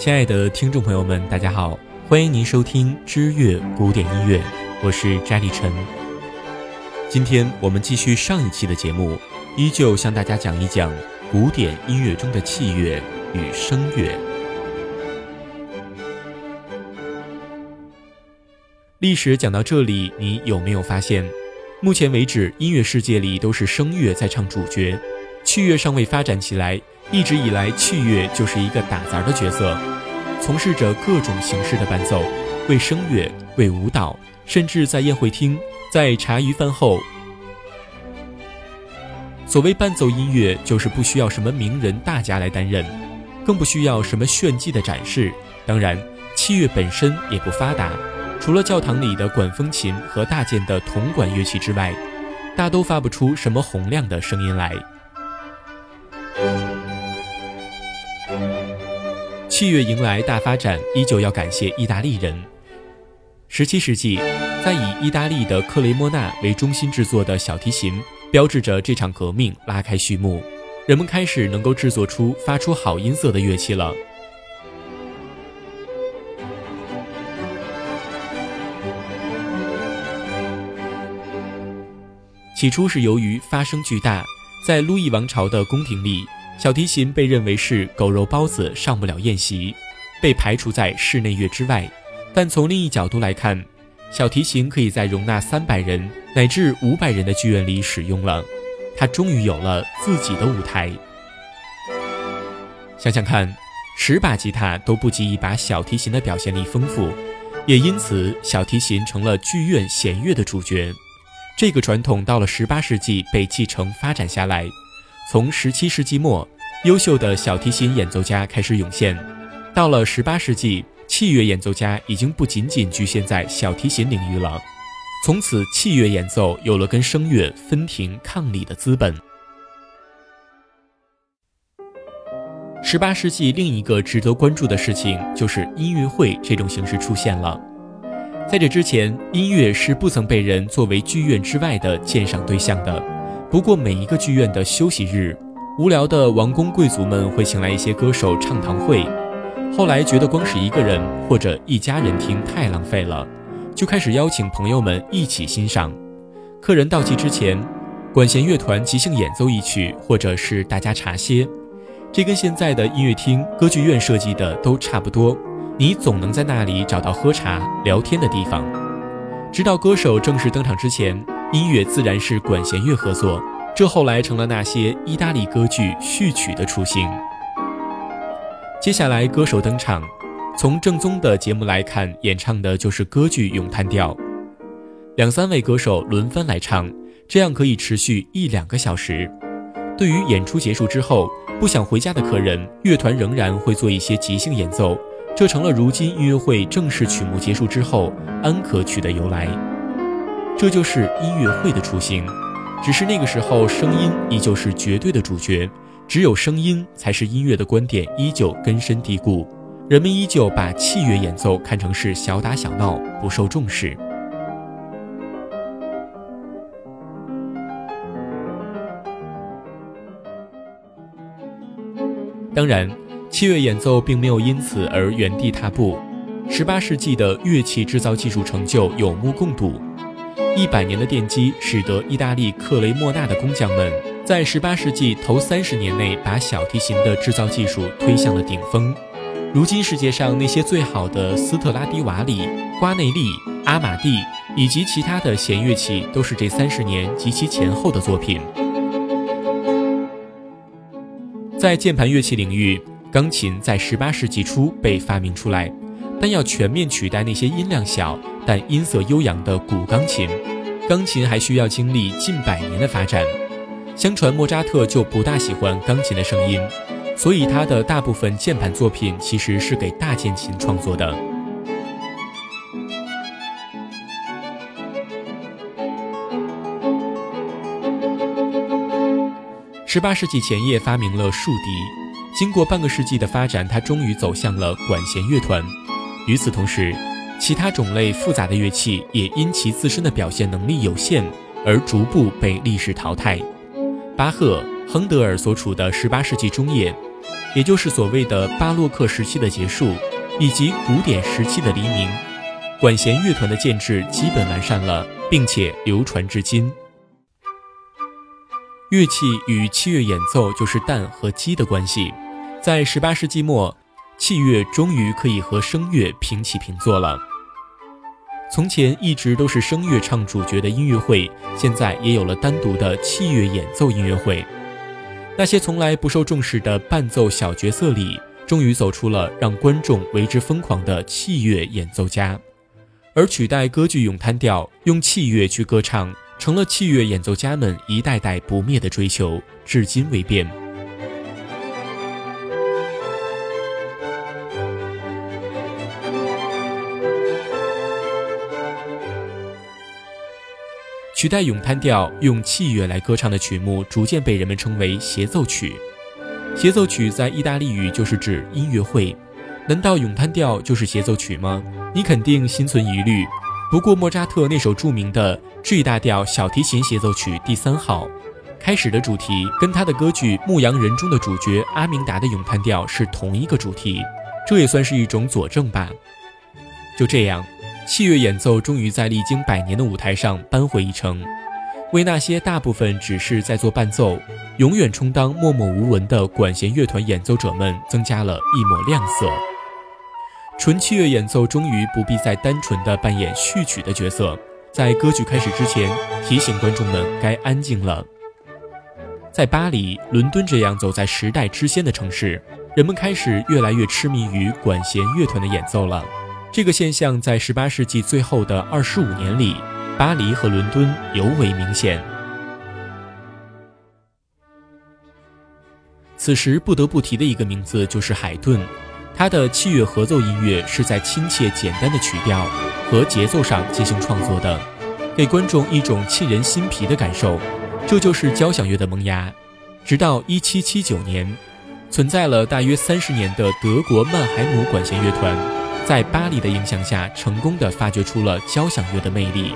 亲爱的听众朋友们，大家好，欢迎您收听知乐古典音乐，我是翟立晨。今天我们继续上一期的节目，依旧向大家讲一讲古典音乐中的器乐与声乐。历史讲到这里，你有没有发现，目前为止音乐世界里都是声乐在唱主角，器乐尚未发展起来。一直以来，器乐就是一个打杂的角色，从事着各种形式的伴奏，为声乐、为舞蹈，甚至在宴会厅、在茶余饭后。所谓伴奏音乐，就是不需要什么名人大家来担任，更不需要什么炫技的展示。当然，器乐本身也不发达。除了教堂里的管风琴和大件的铜管乐器之外，大都发不出什么洪亮的声音来。器乐迎来大发展，依旧要感谢意大利人。十七世纪，在以意大利的克雷莫纳为中心制作的小提琴，标志着这场革命拉开序幕。人们开始能够制作出发出好音色的乐器了。起初是由于发声巨大，在路易王朝的宫廷里，小提琴被认为是狗肉包子上不了宴席，被排除在室内乐之外。但从另一角度来看，小提琴可以在容纳三百人乃至五百人的剧院里使用了，它终于有了自己的舞台。想想看，十把吉他都不及一把小提琴的表现力丰富，也因此小提琴成了剧院弦乐的主角。这个传统到了十八世纪被继承发展下来，从十七世纪末，优秀的小提琴演奏家开始涌现。到了十八世纪，器乐演奏家已经不仅仅局限在小提琴领域了。从此，器乐演奏有了跟声乐分庭抗礼的资本。十八世纪另一个值得关注的事情就是音乐会这种形式出现了。在这之前，音乐是不曾被人作为剧院之外的鉴赏对象的。不过，每一个剧院的休息日，无聊的王公贵族们会请来一些歌手唱堂会。后来觉得光是一个人或者一家人听太浪费了，就开始邀请朋友们一起欣赏。客人到齐之前，管弦乐团即兴演奏一曲，或者是大家茶歇。这跟现在的音乐厅、歌剧院设计的都差不多。你总能在那里找到喝茶聊天的地方。直到歌手正式登场之前，音乐自然是管弦乐合作，这后来成了那些意大利歌剧序曲的雏形。接下来，歌手登场，从正宗的节目来看，演唱的就是歌剧咏叹调，两三位歌手轮番来唱，这样可以持续一两个小时。对于演出结束之后不想回家的客人，乐团仍然会做一些即兴演奏。这成了如今音乐会正式曲目结束之后安可曲的由来，这就是音乐会的雏形。只是那个时候，声音依旧是绝对的主角，只有声音才是音乐的观点依旧根深蒂固，人们依旧把器乐演奏看成是小打小闹，不受重视。当然。器乐演奏并没有因此而原地踏步。十八世纪的乐器制造技术成就有目共睹，一百年的奠基使得意大利克雷莫纳的工匠们在十八世纪头三十年内把小提琴的制造技术推向了顶峰。如今世界上那些最好的斯特拉迪瓦里、瓜内利、阿玛蒂以及其他的弦乐器，都是这三十年及其前后的作品。在键盘乐器领域。钢琴在十八世纪初被发明出来，但要全面取代那些音量小但音色悠扬的古钢琴，钢琴还需要经历近百年的发展。相传莫扎特就不大喜欢钢琴的声音，所以他的大部分键盘作品其实是给大键琴创作的。十八世纪前叶发明了竖笛。经过半个世纪的发展，它终于走向了管弦乐团。与此同时，其他种类复杂的乐器也因其自身的表现能力有限而逐步被历史淘汰。巴赫、亨德尔所处的18世纪中叶，也就是所谓的巴洛克时期的结束，以及古典时期的黎明，管弦乐团的建制基本完善了，并且流传至今。乐器与器乐演奏就是蛋和鸡的关系，在十八世纪末，器乐终于可以和声乐平起平坐了。从前一直都是声乐唱主角的音乐会，现在也有了单独的器乐演奏音乐会。那些从来不受重视的伴奏小角色里，终于走出了让观众为之疯狂的器乐演奏家，而取代歌剧咏叹调，用器乐去歌唱。成了器乐演奏家们一代代不灭的追求，至今未变。取代咏叹调用器乐来歌唱的曲目，逐渐被人们称为协奏曲。协奏曲在意大利语就是指音乐会。难道咏叹调就是协奏曲吗？你肯定心存疑虑。不过，莫扎特那首著名的 G 大调小提琴协奏曲第三号，开始的主题跟他的歌剧《牧羊人》中的主角阿明达的咏叹调是同一个主题，这也算是一种佐证吧。就这样，器乐演奏终于在历经百年的舞台上扳回一城，为那些大部分只是在做伴奏、永远充当默默无闻的管弦乐团演奏者们增加了一抹亮色。纯器乐演奏终于不必再单纯的扮演序曲的角色，在歌剧开始之前，提醒观众们该安静了。在巴黎、伦敦这样走在时代之先的城市，人们开始越来越痴迷于管弦乐团的演奏了。这个现象在18世纪最后的二十五年里，巴黎和伦敦尤为明显。此时不得不提的一个名字就是海顿。他的器乐合奏音乐是在亲切简单的曲调和节奏上进行创作的，给观众一种沁人心脾的感受。这就是交响乐的萌芽。直到1779年，存在了大约三十年的德国曼海姆管弦乐团，在巴黎的影响下，成功的发掘出了交响乐的魅力。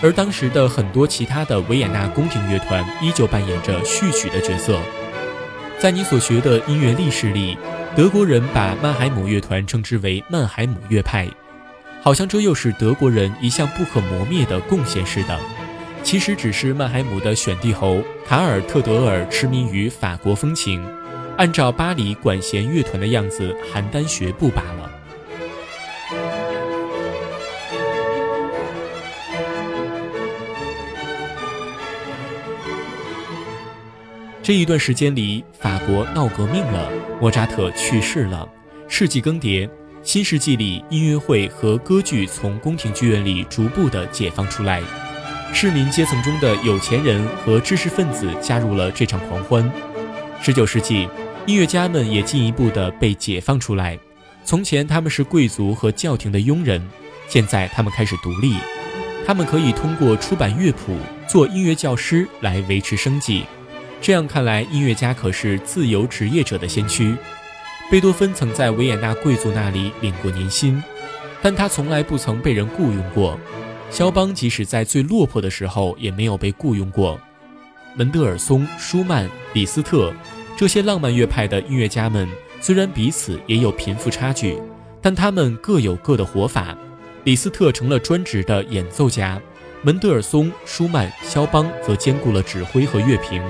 而当时的很多其他的维也纳宫廷乐团依旧扮演着序曲的角色。在你所学的音乐历史里。德国人把曼海姆乐团称之为曼海姆乐派，好像这又是德国人一项不可磨灭的贡献似的。其实只是曼海姆的选帝侯卡尔特德尔痴迷于法国风情，按照巴黎管弦乐团的样子邯郸学步罢了。这一段时间里，法国闹革命了，莫扎特去世了，世纪更迭，新世纪里音乐会和歌剧从宫廷剧院里逐步的解放出来，市民阶层中的有钱人和知识分子加入了这场狂欢。十九世纪，音乐家们也进一步的被解放出来，从前他们是贵族和教廷的佣人，现在他们开始独立，他们可以通过出版乐谱、做音乐教师来维持生计。这样看来，音乐家可是自由职业者的先驱。贝多芬曾在维也纳贵族那里领过年薪，但他从来不曾被人雇佣过。肖邦即使在最落魄的时候也没有被雇佣过。门德尔松、舒曼、李斯特这些浪漫乐派的音乐家们，虽然彼此也有贫富差距，但他们各有各的活法。李斯特成了专职的演奏家，门德尔松、舒曼、肖邦则兼顾了指挥和乐评。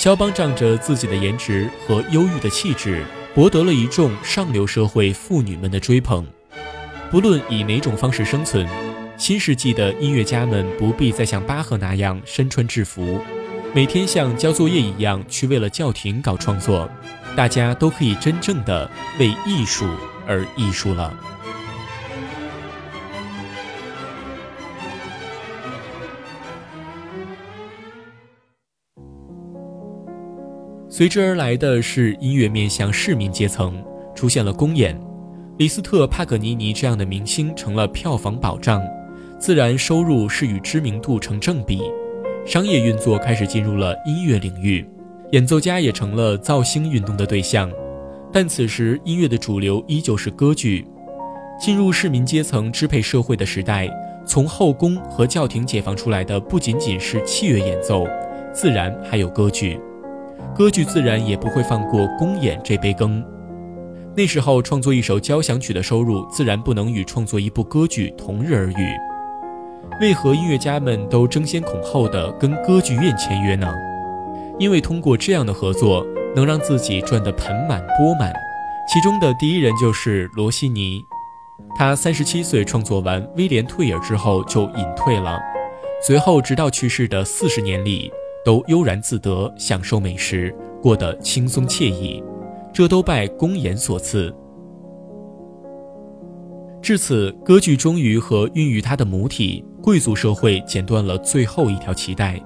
肖邦仗着自己的颜值和忧郁的气质，博得了一众上流社会妇女们的追捧。不论以哪种方式生存，新世纪的音乐家们不必再像巴赫那样身穿制服，每天像交作业一样去为了教廷搞创作。大家都可以真正的为艺术而艺术了。随之而来的是音乐面向市民阶层，出现了公演，李斯特、帕格尼尼这样的明星成了票房保障，自然收入是与知名度成正比，商业运作开始进入了音乐领域，演奏家也成了造星运动的对象。但此时音乐的主流依旧是歌剧，进入市民阶层支配社会的时代，从后宫和教廷解放出来的不仅仅是器乐演奏，自然还有歌剧。歌剧自然也不会放过公演这杯羹。那时候创作一首交响曲的收入，自然不能与创作一部歌剧同日而语。为何音乐家们都争先恐后的跟歌剧院签约呢？因为通过这样的合作，能让自己赚得盆满钵满。其中的第一人就是罗西尼，他三十七岁创作完《威廉退尔》之后就隐退了，随后直到去世的四十年里，都悠然自得，享受美食，过得轻松惬意，这都拜公演所赐。至此，歌剧终于和孕育它的母体贵族社会剪断了最后一条脐带，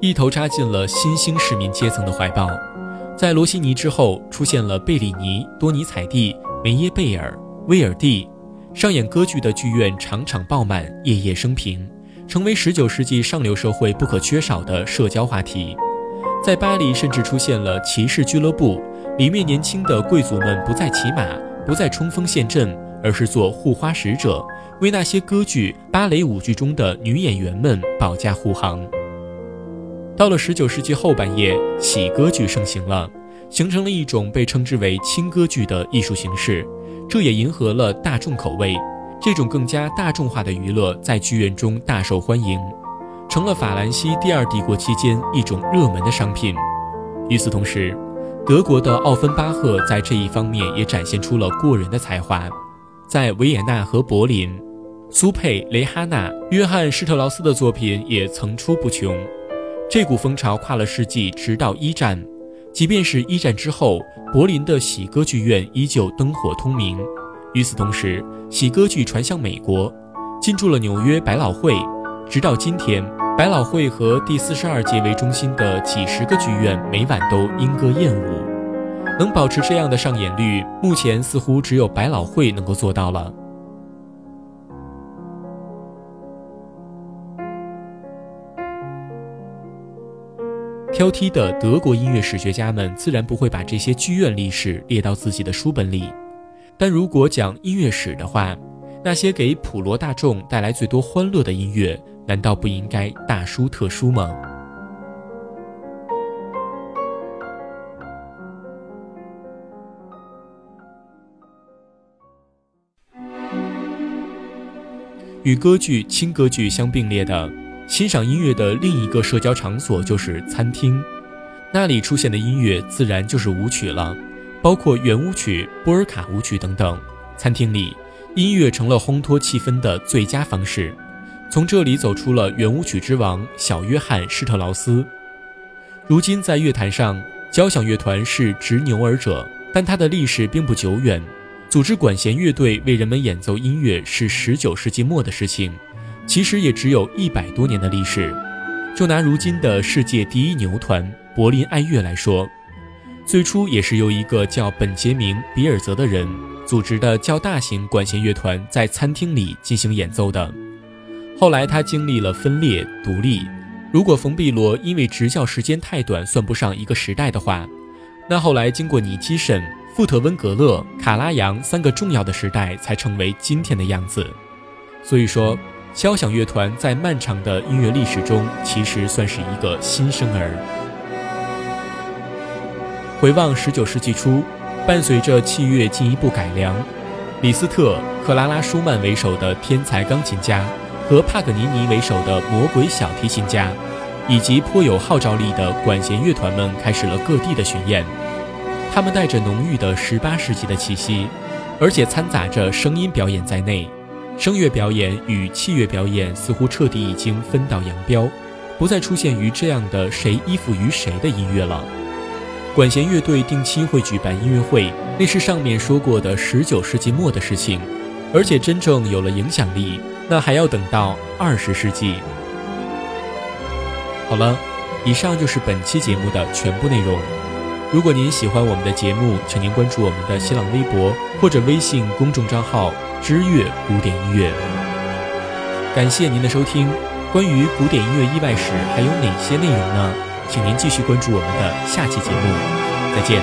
一头扎进了新兴市民阶层的怀抱。在罗西尼之后，出现了贝里尼、多尼采蒂、梅耶贝尔、威尔蒂，上演歌剧的剧院场场爆满，夜夜升平，成为19世纪上流社会不可缺少的社交话题。在巴黎，甚至出现了骑士俱乐部，里面年轻的贵族们不再骑马，不再冲锋陷阵，而是做护花使者，为那些歌剧、芭蕾舞剧中的女演员们保驾护航。到了十九世纪后半叶，喜歌剧盛行了，形成了一种被称之为轻歌剧的艺术形式，这也迎合了大众口味。这种更加大众化的娱乐在剧院中大受欢迎，成了法兰西第二帝国期间一种热门的商品。与此同时，德国的奥芬巴赫在这一方面也展现出了过人的才华，在维也纳和柏林，苏佩、雷哈娜、约翰施特劳斯的作品也层出不穷。这股风潮跨了世纪，直到一战。即便是一战之后，柏林的喜歌剧院依旧灯火通明。与此同时，喜歌剧传向美国，进驻了纽约百老汇。直到今天，百老汇和第四十二届为中心的几十个剧院，每晚都莺歌燕舞。能保持这样的上演率，目前似乎只有百老汇能够做到了。挑剔的德国音乐史学家们自然不会把这些剧院历史列到自己的书本里，但如果讲音乐史的话，那些给普罗大众带来最多欢乐的音乐，难道不应该大书特书吗？与歌剧、轻歌剧相并列的。欣赏音乐的另一个社交场所就是餐厅，那里出现的音乐自然就是舞曲了，包括圆舞曲、波尔卡舞曲等等。餐厅里，音乐成了烘托气氛的最佳方式。从这里走出了圆舞曲之王小约翰施特劳斯。如今在乐坛上，交响乐团是执牛耳者，但它的历史并不久远。组织管弦乐队为人们演奏音乐是19世纪末的事情。其实也只有一百多年的历史。就拿如今的世界第一牛团柏林爱乐来说，最初也是由一个叫本杰明·比尔泽的人组织的较大型管弦乐团在餐厅里进行演奏的。后来他经历了分裂独立。如果冯·碧罗因为执教时间太短算不上一个时代的话，那后来经过尼基什、富特温格勒、卡拉扬三个重要的时代才成为今天的样子。所以说。交响乐团在漫长的音乐历史中，其实算是一个新生儿。回望十九世纪初，伴随着器乐进一步改良，李斯特、克拉拉·舒曼为首的天才钢琴家，和帕格尼尼为首的魔鬼小提琴家，以及颇有号召力的管弦乐团们，开始了各地的巡演。他们带着浓郁的十八世纪的气息，而且掺杂着声音表演在内。声乐表演与器乐表演似乎彻底已经分道扬镳，不再出现于这样的谁依附于谁的音乐了。管弦乐队定期会举办音乐会，那是上面说过的十九世纪末的事情，而且真正有了影响力，那还要等到二十世纪。好了，以上就是本期节目的全部内容。如果您喜欢我们的节目，请您关注我们的新浪微博或者微信公众账号“知乐古典音乐”。感谢您的收听。关于古典音乐意外史还有哪些内容呢？请您继续关注我们的下期节目。再见。